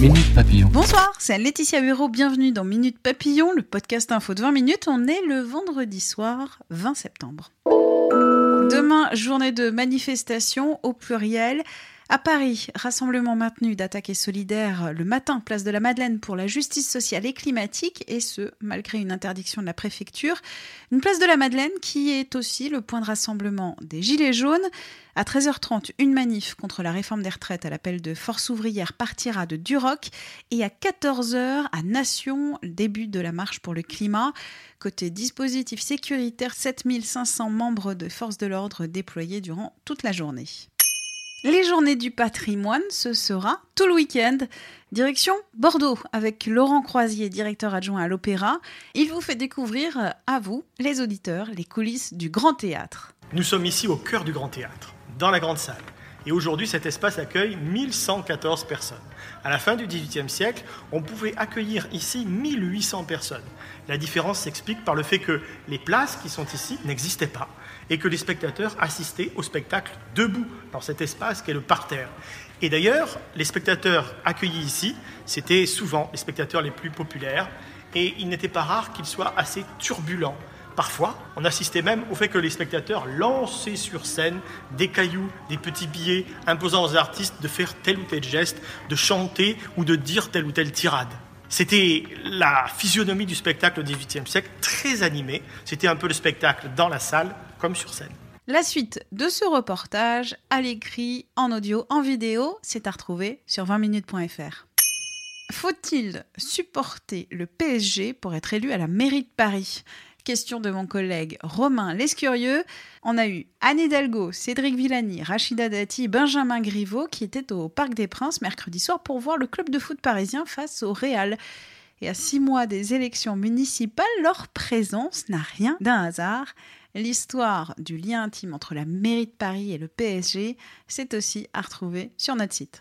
Minute Papillon. Bonsoir, c'est Laetitia Bureau. Bienvenue dans Minute Papillon, le podcast info de 20 minutes. On est le vendredi soir 20 septembre. Demain, journée de manifestation au pluriel. À Paris, rassemblement maintenu d'attaques et solidaires le matin, place de la Madeleine pour la justice sociale et climatique, et ce, malgré une interdiction de la préfecture. Une place de la Madeleine qui est aussi le point de rassemblement des Gilets jaunes. À 13h30, une manif contre la réforme des retraites à l'appel de Force ouvrière partira de Duroc. Et à 14h, à Nation, début de la marche pour le climat. Côté dispositif sécuritaire, 7500 membres de forces de l'ordre déployés durant toute la journée. Les journées du patrimoine, ce sera tout le week-end. Direction Bordeaux avec Laurent Croisier, directeur adjoint à l'Opéra. Il vous fait découvrir, euh, à vous, les auditeurs, les coulisses du Grand Théâtre. Nous sommes ici au cœur du Grand Théâtre, dans la Grande Salle. Et aujourd'hui, cet espace accueille 1114 personnes. À la fin du XVIIIe siècle, on pouvait accueillir ici 1800 personnes. La différence s'explique par le fait que les places qui sont ici n'existaient pas et que les spectateurs assistaient au spectacle debout dans cet espace qu'est le parterre. Et d'ailleurs, les spectateurs accueillis ici, c'était souvent les spectateurs les plus populaires et il n'était pas rare qu'ils soient assez turbulents. Parfois, on assistait même au fait que les spectateurs lançaient sur scène des cailloux, des petits billets, imposant aux artistes de faire tel ou tel geste, de chanter ou de dire telle ou telle tirade. C'était la physionomie du spectacle au XVIIIe siècle, très animé. C'était un peu le spectacle dans la salle comme sur scène. La suite de ce reportage, à l'écrit, en audio, en vidéo, c'est à retrouver sur 20minutes.fr. Faut-il supporter le PSG pour être élu à la mairie de Paris? Question de mon collègue Romain Lescurieux. On a eu Anne Hidalgo, Cédric Villani, Rachida Dati, Benjamin Griveaux qui étaient au Parc des Princes mercredi soir pour voir le club de foot parisien face au Real. Et à six mois des élections municipales, leur présence n'a rien d'un hasard. L'histoire du lien intime entre la mairie de Paris et le PSG, c'est aussi à retrouver sur notre site.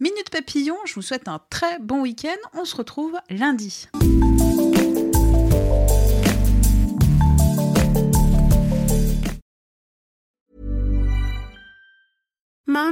Minute Papillon, je vous souhaite un très bon week-end. On se retrouve lundi.